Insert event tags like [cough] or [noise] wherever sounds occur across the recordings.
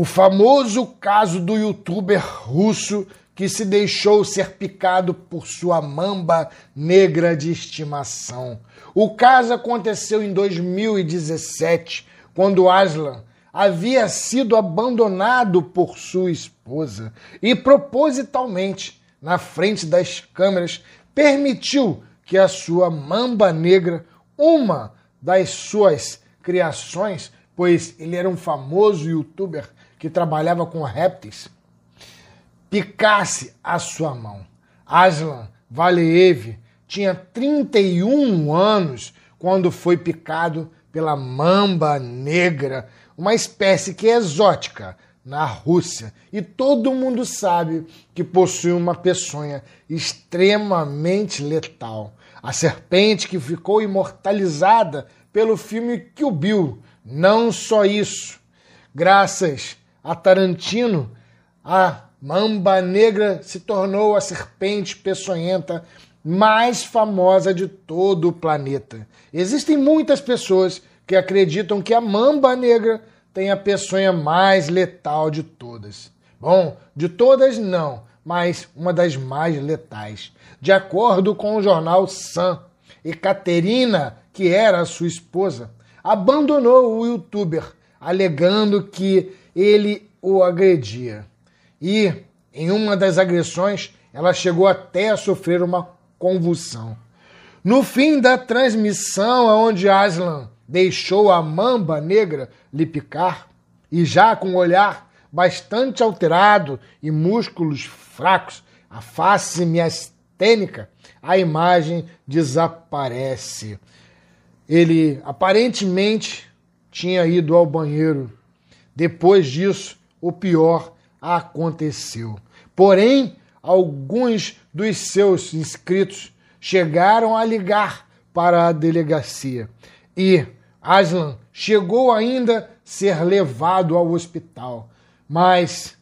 O famoso caso do youtuber russo que se deixou ser picado por sua mamba negra de estimação. O caso aconteceu em 2017, quando Aslan havia sido abandonado por sua esposa e propositalmente, na frente das câmeras, permitiu que a sua mamba negra, uma das suas criações, pois ele era um famoso youtuber que trabalhava com répteis, picasse a sua mão. Aslan Valeev tinha 31 anos quando foi picado pela mamba negra, uma espécie que é exótica na Rússia. E todo mundo sabe que possui uma peçonha extremamente letal. A serpente que ficou imortalizada pelo filme Kill Bill. Não só isso. Graças a Tarantino, a Mamba Negra se tornou a serpente peçonhenta mais famosa de todo o planeta. Existem muitas pessoas que acreditam que a Mamba Negra tem a peçonha mais letal de todas. Bom, de todas não, mas uma das mais letais. De acordo com o jornal Sun, Ekaterina, que era sua esposa, abandonou o youtuber, alegando que ele o agredia e, em uma das agressões, ela chegou até a sofrer uma convulsão. No fim da transmissão, onde Aslan deixou a mamba negra lhe picar, e já com o olhar bastante alterado e músculos fracos, a face miastênica, a imagem desaparece. Ele aparentemente tinha ido ao banheiro. Depois disso, o pior aconteceu. Porém, alguns dos seus inscritos chegaram a ligar para a delegacia e Aslan chegou ainda a ser levado ao hospital, mas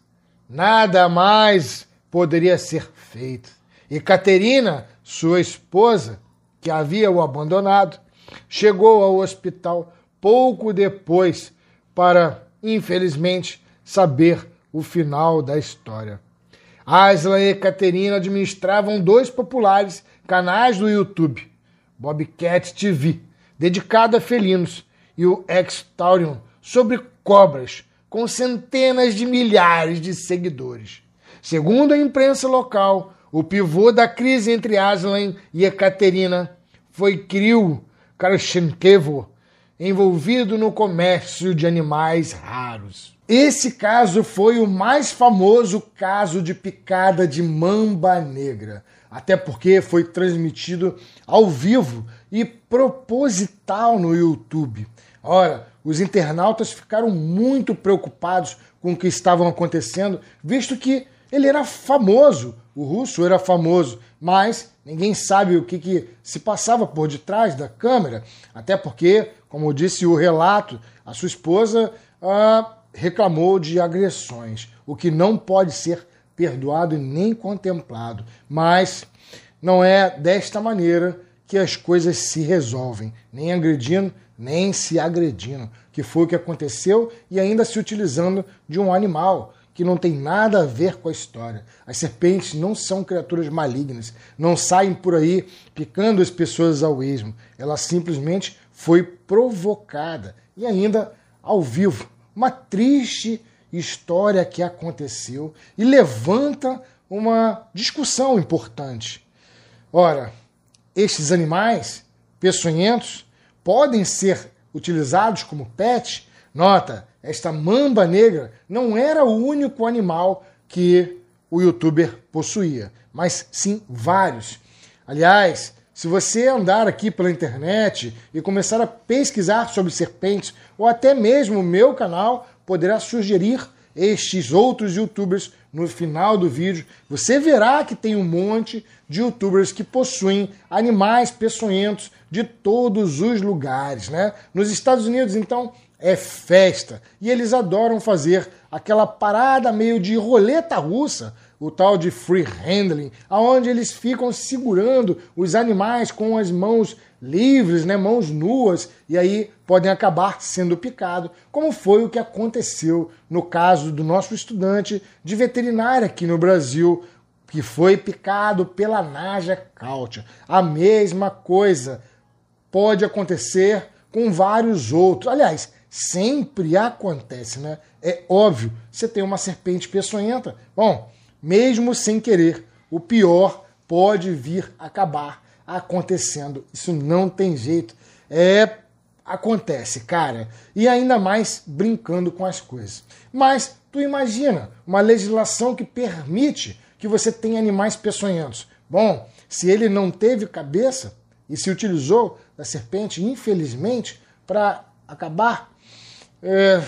nada mais poderia ser feito. E Caterina, sua esposa, que havia o abandonado, chegou ao hospital pouco depois para, infelizmente, saber o final da história. Asla e Caterina administravam dois populares canais do YouTube, Bobcat TV, dedicado a felinos, e o Extaurion, sobre cobras, com centenas de milhares de seguidores. Segundo a imprensa local, o pivô da crise entre Aslan e Ekaterina foi Kirill Karchenkevo, envolvido no comércio de animais raros. Esse caso foi o mais famoso caso de picada de mamba negra, até porque foi transmitido ao vivo e proposital no YouTube. Ora, os internautas ficaram muito preocupados com o que estavam acontecendo, visto que ele era famoso, o russo era famoso, mas ninguém sabe o que, que se passava por detrás da câmera, até porque, como disse o relato, a sua esposa. Ah, reclamou de agressões, o que não pode ser perdoado e nem contemplado. Mas não é desta maneira que as coisas se resolvem, nem agredindo, nem se agredindo, que foi o que aconteceu e ainda se utilizando de um animal que não tem nada a ver com a história. As serpentes não são criaturas malignas, não saem por aí picando as pessoas ao esmo. Ela simplesmente foi provocada e ainda ao vivo uma triste história que aconteceu e levanta uma discussão importante. Ora, estes animais peçonhentos podem ser utilizados como pet? Nota, esta mamba negra não era o único animal que o youtuber possuía, mas sim vários. Aliás, se você andar aqui pela internet e começar a pesquisar sobre serpentes, ou até mesmo o meu canal poderá sugerir estes outros youtubers no final do vídeo. Você verá que tem um monte de youtubers que possuem animais peçonhentos de todos os lugares, né? Nos Estados Unidos, então, é festa. E eles adoram fazer aquela parada meio de roleta russa, o tal de free handling, aonde eles ficam segurando os animais com as mãos livres, né, mãos nuas, e aí podem acabar sendo picados, como foi o que aconteceu no caso do nosso estudante de veterinária aqui no Brasil, que foi picado pela Naja Cautia. A mesma coisa pode acontecer com vários outros. Aliás, sempre acontece, né? É óbvio, você tem uma serpente peçonhenta. Bom, mesmo sem querer, o pior pode vir acabar acontecendo. Isso não tem jeito. É acontece, cara. E ainda mais brincando com as coisas. Mas tu imagina uma legislação que permite que você tenha animais peçonhentos. Bom, se ele não teve cabeça e se utilizou da serpente, infelizmente, para acabar é,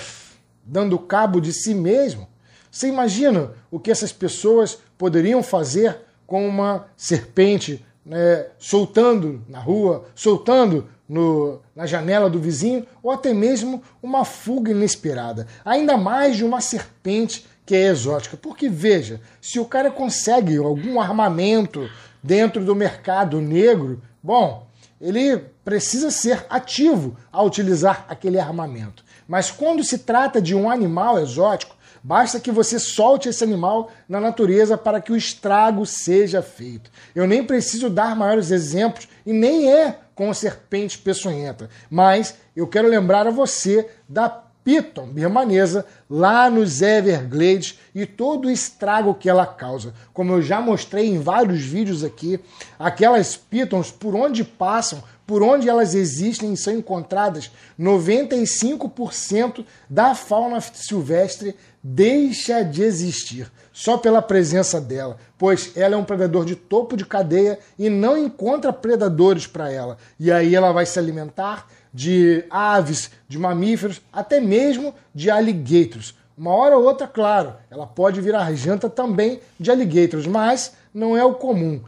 dando cabo de si mesmo, você imagina o que essas pessoas poderiam fazer com uma serpente né, soltando na rua, soltando no, na janela do vizinho, ou até mesmo uma fuga inesperada. Ainda mais de uma serpente que é exótica. Porque veja, se o cara consegue algum armamento dentro do mercado negro, bom, ele precisa ser ativo ao utilizar aquele armamento. Mas quando se trata de um animal exótico, Basta que você solte esse animal na natureza para que o estrago seja feito. Eu nem preciso dar maiores exemplos e nem é com serpente peçonhenta, mas eu quero lembrar a você da Piton birmanesa lá nos Everglades e todo o estrago que ela causa. Como eu já mostrei em vários vídeos aqui, aquelas pitons por onde passam por onde elas existem e são encontradas, 95% da fauna silvestre deixa de existir só pela presença dela, pois ela é um predador de topo de cadeia e não encontra predadores para ela. E aí ela vai se alimentar de aves, de mamíferos, até mesmo de alligators. Uma hora ou outra, claro, ela pode virar janta também de alligators, mas não é o comum.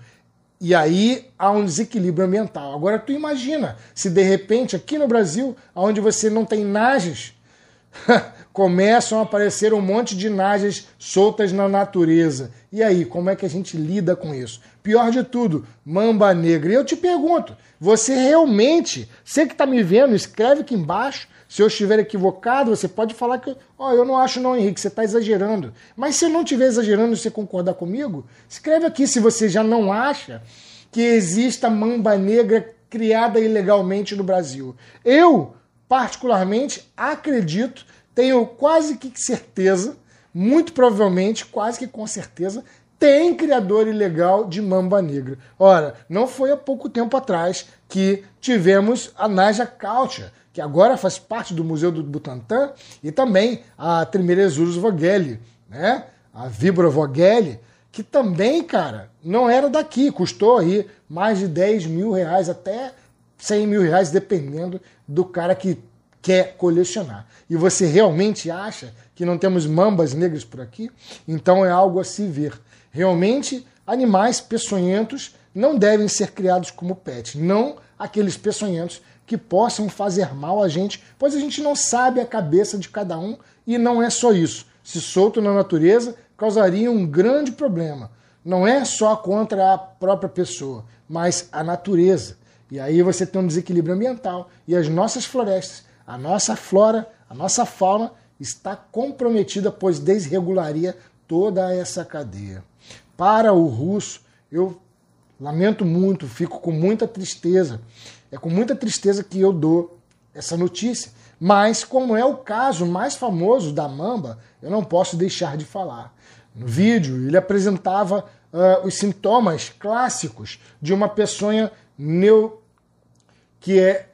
E aí há um desequilíbrio ambiental. Agora tu imagina se de repente aqui no Brasil, onde você não tem nages, [laughs] começam a aparecer um monte de nages soltas na natureza. E aí, como é que a gente lida com isso? Pior de tudo, mamba negra. E eu te pergunto, você realmente, você que está me vendo, escreve aqui embaixo se eu estiver equivocado, você pode falar que, ó, oh, eu não acho não, Henrique, você está exagerando. Mas se eu não estiver exagerando e você concordar comigo, escreve aqui se você já não acha que exista mamba negra criada ilegalmente no Brasil. Eu, particularmente, acredito, tenho quase que certeza, muito provavelmente, quase que com certeza, tem criador ilegal de mamba negra. Ora, não foi há pouco tempo atrás que tivemos a Naja Culture, que agora faz parte do Museu do Butantã, e também a Trimeresurus Vogeli, né? a Vibra Vogeli, que também, cara, não era daqui, custou aí mais de 10 mil reais, até 100 mil reais, dependendo do cara que quer colecionar. E você realmente acha que não temos mambas negras por aqui? Então é algo a se ver. Realmente, animais peçonhentos não devem ser criados como pet, não aqueles peçonhentos que possam fazer mal a gente, pois a gente não sabe a cabeça de cada um e não é só isso. Se solto na natureza, causaria um grande problema. Não é só contra a própria pessoa, mas a natureza. E aí você tem um desequilíbrio ambiental e as nossas florestas, a nossa flora, a nossa fauna está comprometida, pois desregularia toda essa cadeia. Para o russo, eu lamento muito, fico com muita tristeza é com muita tristeza que eu dou essa notícia. Mas, como é o caso mais famoso da Mamba, eu não posso deixar de falar. No vídeo, ele apresentava uh, os sintomas clássicos de uma peçonha que é,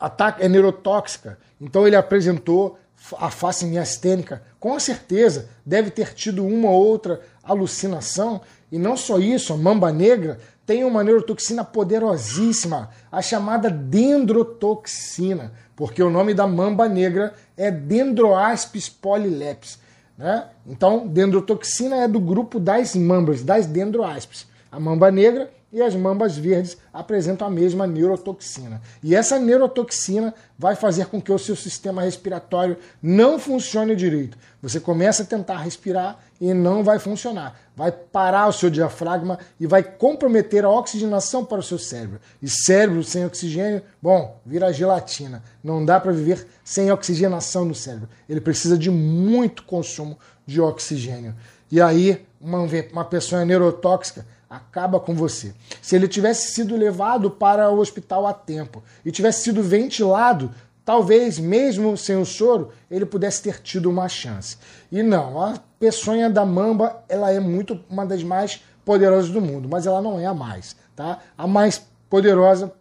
ataque, é neurotóxica. Então, ele apresentou a face miastênica. Com certeza, deve ter tido uma ou outra alucinação. E não só isso, a mamba negra tem uma neurotoxina poderosíssima, a chamada dendrotoxina, porque o nome da mamba negra é Dendroaspis polylepis. Né? Então, dendrotoxina é do grupo das mambas, das dendroaspis. A mamba negra e as mambas verdes apresentam a mesma neurotoxina. E essa neurotoxina vai fazer com que o seu sistema respiratório não funcione direito. Você começa a tentar respirar e não vai funcionar. Vai parar o seu diafragma e vai comprometer a oxigenação para o seu cérebro. E cérebro sem oxigênio, bom, vira gelatina. Não dá para viver sem oxigenação no cérebro. Ele precisa de muito consumo de oxigênio. E aí, uma, uma pessoa neurotóxica acaba com você. Se ele tivesse sido levado para o hospital a tempo e tivesse sido ventilado, talvez mesmo sem o soro, ele pudesse ter tido uma chance. E não, a peçonha da mamba, ela é muito uma das mais poderosas do mundo, mas ela não é a mais, tá? A mais poderosa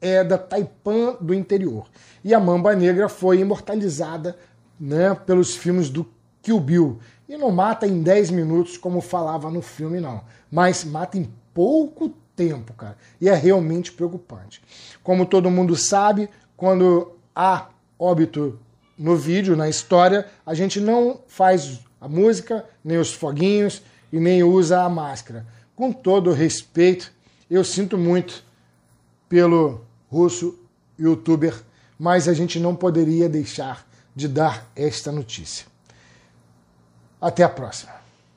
é da Taipan do interior. E a mamba negra foi imortalizada, né, pelos filmes do Kill Bill. E não mata em 10 minutos, como falava no filme, não. Mas mata em pouco tempo, cara. E é realmente preocupante. Como todo mundo sabe, quando há óbito no vídeo, na história, a gente não faz a música, nem os foguinhos e nem usa a máscara. Com todo respeito, eu sinto muito pelo russo youtuber, mas a gente não poderia deixar de dar esta notícia. Até a próxima.